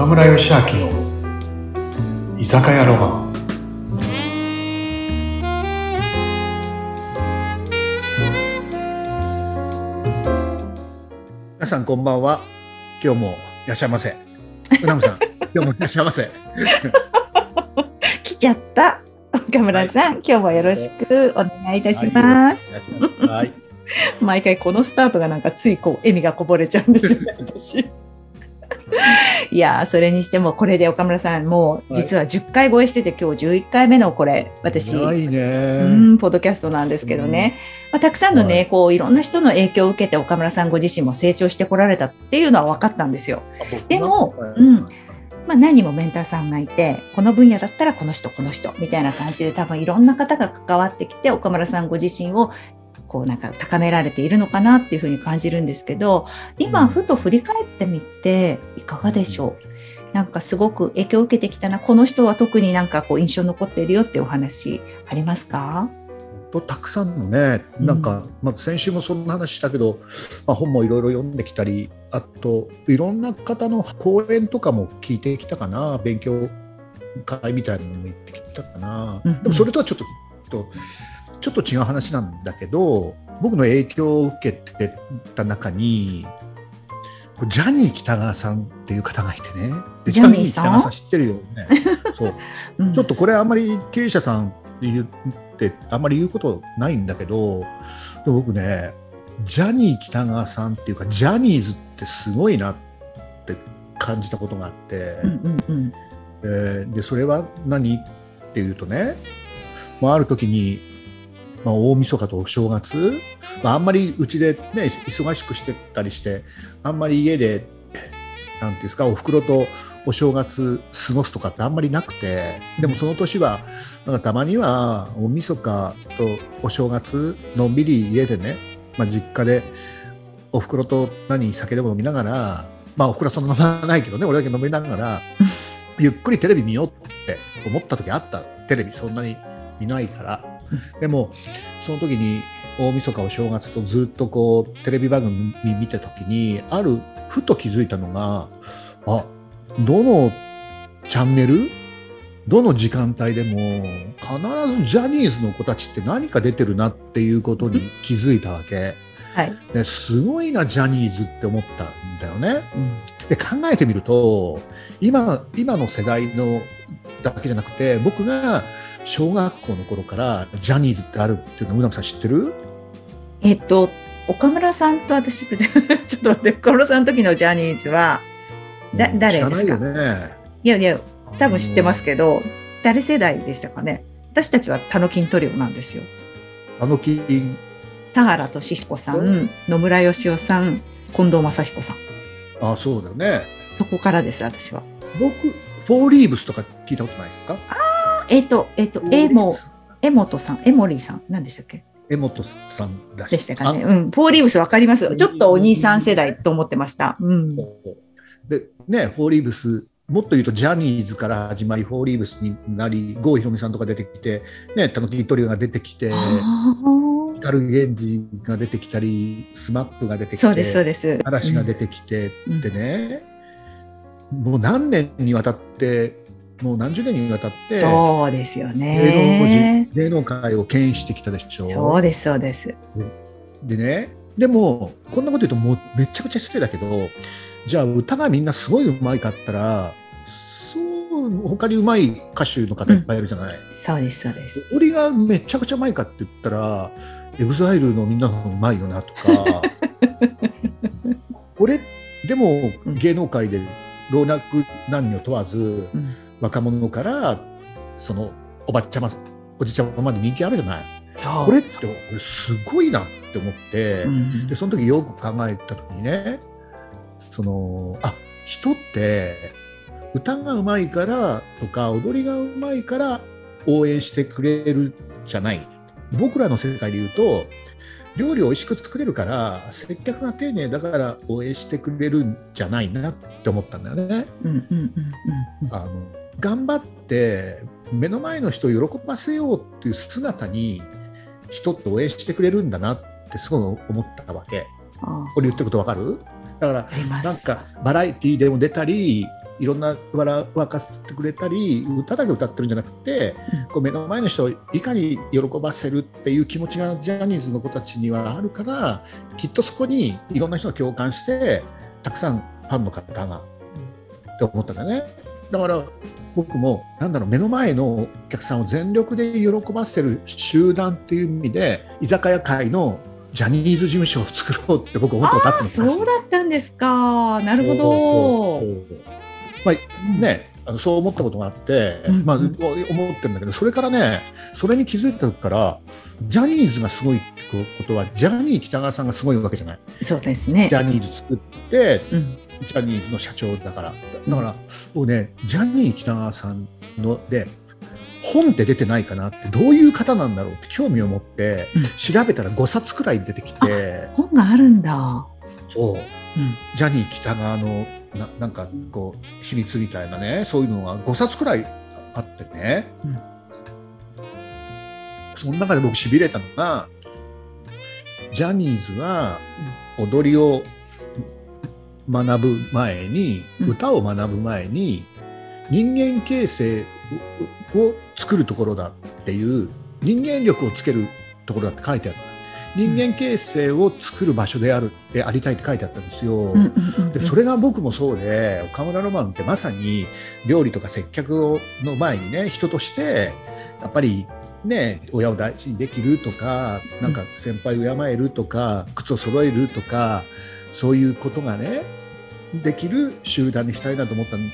岡村義明の居酒屋ロマン。皆さんこんばんは。今日もいらっしゃいませ。うなむさん 今日もいらっしゃいませ。来ちゃった。岡村さん、今日もよろしくお願いいたします。はい。お願いします。はい。毎回このスタートがなんかついこう笑みがこぼれちゃうんですよね、私。いやーそれにしてもこれで岡村さんもう実は10回超えしてて今日11回目のこれ私。ないね。うん、ポッドキャストなんですけどね、まあ、たくさんのね、はい。こういろんな人の影響を受けて岡村さんご自身も成長してこられたっていうのは分かったんですよ。でもうん。まあ、何人もメンターさんがいてこの分野だったらこの人この人みたいな感じで多分いろんな方が関わってきて岡村さんご自身をこうなんか高められているのかなっていうふうに感じるんですけど今うん。ふと振り返ってみていかがでしょう？なんかすごく影響を受けてきたなこの人は特になんかこう印象に残っているよってお話ありますか？とたくさんのね、なんか、まあ、先週もそんな話したけど、まあ、本もいろいろ読んできたり、あといろんな方の講演とかも聞いてきたかな、勉強会みたいなのも行ってきたかな、うんうん。でもそれとはちょっととちょっと違う話なんだけど、僕の影響を受けてた中に、ジャニー喜多川さんっていう方がいてね、でジャニー喜多川さん知ってるよね。そう。うん。ちょっとこれあんまり経営者さんって言ってあんまり言うことないんだけど、でも僕ね、ジャニー喜多川さんっていうか、ジャニーズってすごいなって感じたことがあって、うんうんうん。えーでそれは何？っていうとね、まあ、ある時に、まあ、大晦日とお正月、まあ、あんまりうちで、ね、忙しくしてたりして、あんまり家で、なんていうんですか、おふくろとお正月過ごすとかってあんまりなくて、でもその年は、なんかたまには大晦日とお正月、のんびり家でね、まあ、実家でおふくろと何酒でも飲みながら、まあ、おふくろはそんな飲まないけどね、俺だけ飲みながら、ゆっくりテレビ見ようって思った時あったテレビそんなに見ないから、でもその時に大晦日お正月とずっとこうテレビ番組見てた時にあるふと気づいたのがあどのチャンネル？どの時間帯でも必ずジャニーズの子たちって何か出てるなっていうことに気づいたわけ。はい、ですごいなジャニーズって思ったんだよね。うんで考えてみると今今の世代のだけじゃなくて僕が小学校の頃からジャニーズってあるっていうのはうなみさん知ってる？えっと、岡村さんと私、ちょっと待って、岡村さんの時のジャニーズは、だ誰ですか？知らないよね。いやいや、多分知ってますけど、誰世代でしたかね？私たちはタノキントリオなんですよ。あの金田原俊彦さん、野村義雄さん、近藤正彦さん。あそうだよね。そこからです、私は。僕フォーリーブスとか聞いたことないですか？えっと、えっと、えも、江本さん、江森さん、何でしたっけ？江本さんでしたかね。うん、フォーリーブスわかります？ちょっとお兄さん世代と思ってました。うん。でねフォーリーブスもっと言うとジャニーズから始まりフォーリーブスになり郷ひろみさんとか出てきてねたのきトリオが出てきて光源氏が出てきたりスマップが出てきてそうです、そうです。嵐が出てきてってね、もう何年にわたってもう何十年にわたってそうですよ芸能ね。人芸能界を牽引してきたでしょ？そうです、そうです。でねでもこんなこと言うともうめちゃくちゃ失礼だけどじゃあ歌がみんなすごいうまいかったらそう他にうまい歌手の方いっぱいいるじゃない、そうです、そうです。俺がめちゃくちゃうまいかって言ったら EXILE のみんなの方がうまいよなとか 俺でもうん芸能界で老若男女問わずうん若者からそのおばちゃまおじちゃままで人気あるじゃない。これって俺すごいなって思って、うんでその時よく考えた時にねそのあ人って歌がうまいからとか踊りがうまいから応援してくれるじゃない僕らの世界で言うと料理を美味しく作れるから接客が丁寧だから応援してくれるんじゃないなって思ったんだよね。あの頑張って目の前の人を喜ばせようっていう姿に人って応援してくれるんだなってすごい思ったわけ。あこれ言ってることわかる？だから。なんかバラエティーでも出たりいろんな笑わかせてくれたり歌だけ歌ってるんじゃなくて、こう目の前の人をいかに喜ばせるっていう気持ちがジャニーズの子たちにはあるからきっとそこにいろんな人が共感してたくさんファンの方がって思ったんだね。だから僕もなんだろう目の前のお客さんを全力で喜ばせる集団っていう意味で居酒屋界のジャニーズ事務所を作ろうって僕思ったことあったんですそうだったんですか。なるほど。まあね、あのそう思ったことがあって、うんまあ、思ってるんだけどそれからねそれに気づいた時からジャニーズがすごいってことはジャニー喜多川さんがすごいわけじゃないそうですねジ。ャニーズ作ってうん。ジャニーズの社長だから。だから僕ねジャニー喜多川さんので本って出てないかなってどういう方なんだろうって興味を持ってうん。調べたら5冊くらい出てきて、本があるんだ。そう。うん。ジャニー喜多川のななんかこう秘密みたいなねそういうのが5冊くらいあってね、うん。その中で僕しびれたのがジャニーズは踊りを学ぶ前に、うん。歌を学ぶ前に人間形成をを作るところだっていう人間力をつけるところだって書いてあった。人間形成を作る場所であるでありたいって書いてあったんですよ。でそれが僕もそうで岡村ロマンってまさに料理とか接客をの前にね人としてやっぱりね親を大事にできるとかなんか先輩を敬えるとか靴を揃えるとかそういうことがねできる集団にしたいなと思ったん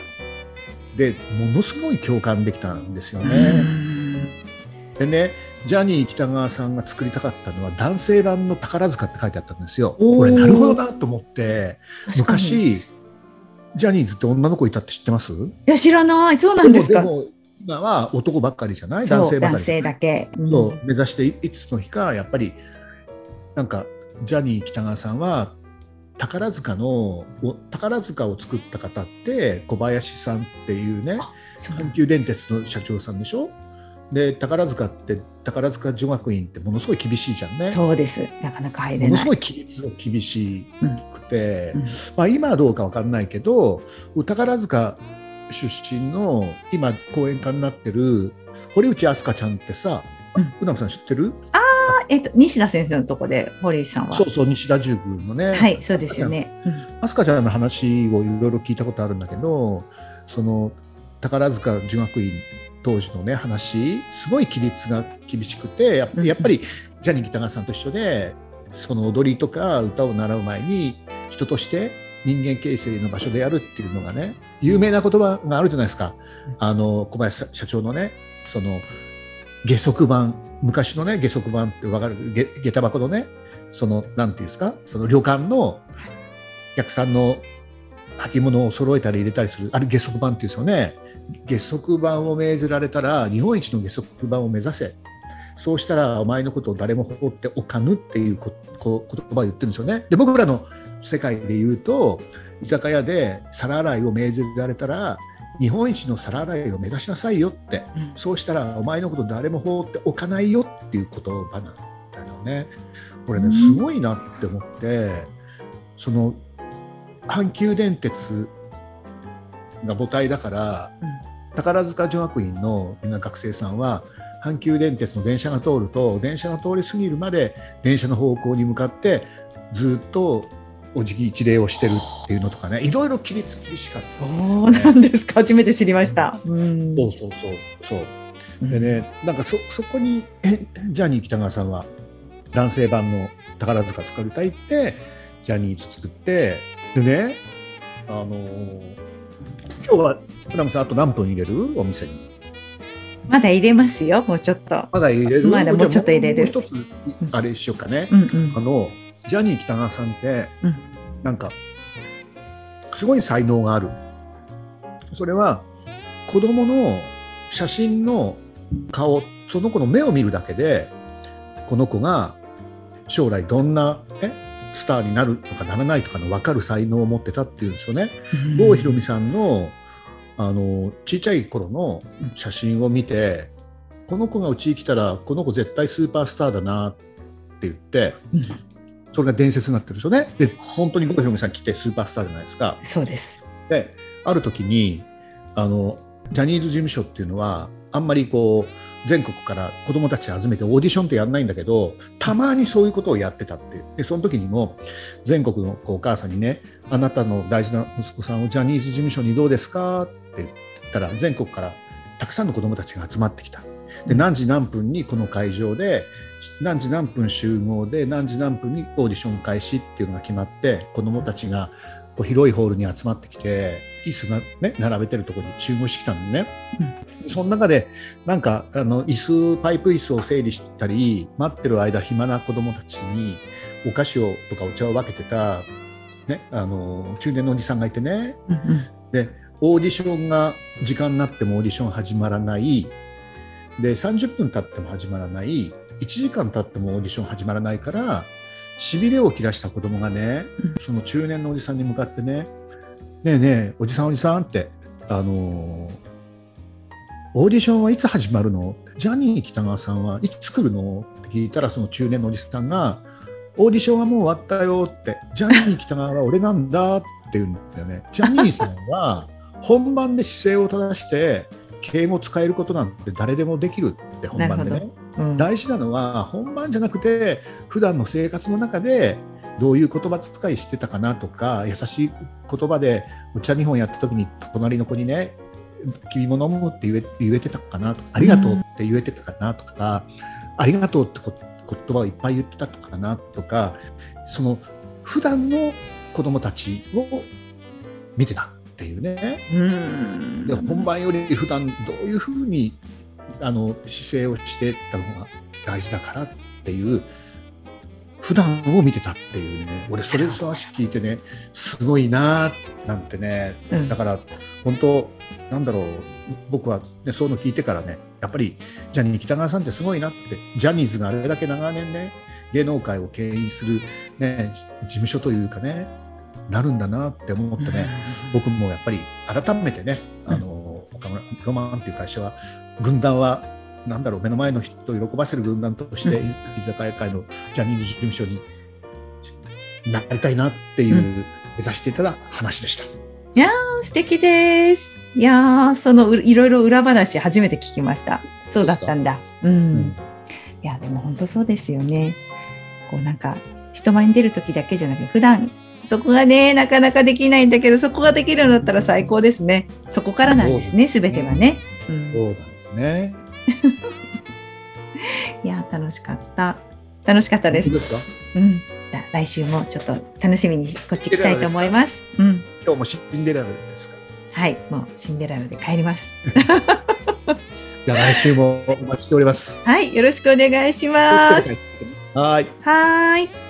でものすごい共感できたんですようね。んでねジャニー喜多川さんが作りたかったのは男性版の宝塚って書いてあったんですよ。これなるほどなと思って昔ジャニーズって女の子いたって知ってます？や知らない。そうなんですか。今は男ばっかりじゃない？男性ばか男性りじゃない？だけ。うん目指していいつの日かやっぱりなんかジャニー喜多川さんは宝塚のお宝塚を作った方って小林さんっていうね阪急電鉄の社長さんでしょ？で宝塚って宝塚女学院ってものすごい厳しいじゃんね。そうです。なかなか入れない。ものすごい規律が厳しくて、うんまあ、今はどうかわかんないけど宝塚出身の今講演家になってる堀内飛鳥ちゃんってさ、うんうさん知ってる？あえっと西田先生のとこで堀井さんは。そうそう西田十宮のね。はい、そうですよね。うん。飛鳥ちゃんの話をいろいろ聞いたことあるんだけどその宝塚女学院当時のね話すごい規律が厳しくてやっぱりジャニー喜多川さんと一緒でその踊りとか歌を習う前に人として人間形成の場所でやるっていうのがね有名な言葉があるじゃないですか。あの小林社長のねその下足版昔のね下足版って分かる？げ下駄箱のねそのなんていうんですか？その旅館のお客さんの履物を揃えたり入れたりするあれ下足版っていうんですよね。下足版を命ぜられたら日本一の下足版を目指せ。そうしたらお前のことを誰も放っておかぬっていうここ言葉を言ってるんですよね。で僕らの世界で言うと居酒屋で皿洗いを命ぜられたら日本一の皿洗いを目指しなさいよって。うん。そうしたらお前のこと誰も放っておかないよっていう言葉なんだよね。これねうん。すごいなって思ってその阪急電鉄が母体だから宝塚女学院のみんな学生さんは阪急電鉄の電車が通ると電車が通り過ぎるまで電車の方向に向かってずっとお辞儀一礼をしてるっていうのとかねいろいろ規律厳しかそうなんですか。初めて知りました。うん。そうそうそう。そう。でね、なんかそそこにえジャニー喜多川さんは男性版の宝塚作りたいってジャニーズ作ってでねあのー今日は船本さんあと何分入れる？お店に。まだ入れますよ。もうちょっと。まだ入れる？まだもうちょっと入れる。一つあれしようかね、うんうん。あのジャニー喜多川さんって、うん。なんかすごい才能がある。それは子供の写真の顔その子の目を見るだけでこの子が将来どんな、ね、スターになるとかならないとかの分かる才能を持ってたっていうんですよね。郷ひろみさんのあの小さい頃の写真を見てこの子がうちに来たらこの子絶対スーパースターだなって言ってうんそれが伝説になってるんですよね。で本当に郷ひろみさん来てスーパースターじゃないですか。そうです。である時にあのジャニーズ事務所っていうのはあんまりこう全国から子どもたち集めてオーディションってやらないんだけどたまにそういうことをやってたってでその時にも全国のお母さんにねあなたの大事な息子さんをジャニーズ事務所にどうですかって言ったら全国からたくさんの子どもたちが集まってきたで何時何分にこの会場で何時何分集合で何時何分にオーディション開始っていうのが決まって子どもたちがこう広いホールに集まってきて椅子が、ね、並べてるところに集合してきたのね、うん、その中でなんかあの椅子パイプ椅子を整理したり待ってる間暇な子どもたちにお菓子をとかお茶を分けてた、ね、あの中年のおじさんがいてね、うんうん、でオーディションが時間になってもオーディション始まらないで30分経っても始まらない。1時間経ってもオーディション始まらないからしびれを切らした子供がね、その中年のおじさんに向かってね「ねえねえおじさんおじさん」ってあのー、オーディションはいつ始まるの？ジャニー喜多川さんはいつ来るの？って聞いたらその中年のおじさんが「オーディションはもう終わったよ」って「ジャニー喜多川は俺なんだ」って言うんだよね。ジャニーさんは本番で姿勢を正して敬語使えることなんて誰でもできるって本番でね。うん、大事なのは本番じゃなくて普段の生活の中でどういう言葉遣いしてたかなとか優しい言葉でお茶2本やった時に隣の子にね君も飲むって言えてたかなとかありがとうって言えてたかなとか、うん、ありがとうって言葉をいっぱい言ってたかなとかその普段の子供たちを見てたっていうね、うん、で本番より普段どういうふうにあの姿勢をしてたのが大事だからっていう普段を見てたっていうね。俺それそ話聞いてねすごいななんてね、うん、だから本当なんだろう。僕は、ね、そういうの聞いてからねやっぱりジャニー喜多川さんってすごいなってジャニーズがあれだけ長年ね芸能界を牽引する、ね、事務所というかねなるんだなって思ってね、うん、僕もやっぱり改めてねあの、岡村ロマンっていう会社は軍団はなんだろう目の前の人を喜ばせる軍団として、うん、居酒屋界のジャニーズ事務所になりたいなっていう、うん、目指していただ話でした。いやー素敵です。いやそのいろいろ裏話初めて聞きました。そうだったんだ。うん。うん、いやでも本当そうですよね。こうなんか人前に出る時だけじゃなくて普段そこがね、なかなかできないんだけど、そこができるようになったら最高ですね。そこからなんですね、すべてはね。うん、そうだね。いや、楽しかった。楽しかったです。ですうん。来週もちょっと楽しみにこっち来たいと思います。うん。今日もシンデレラですか？はい、もうシンデレラで帰ります。じゃあ来週もお待ちしております。はい、よろしくお願いします。はい。はい。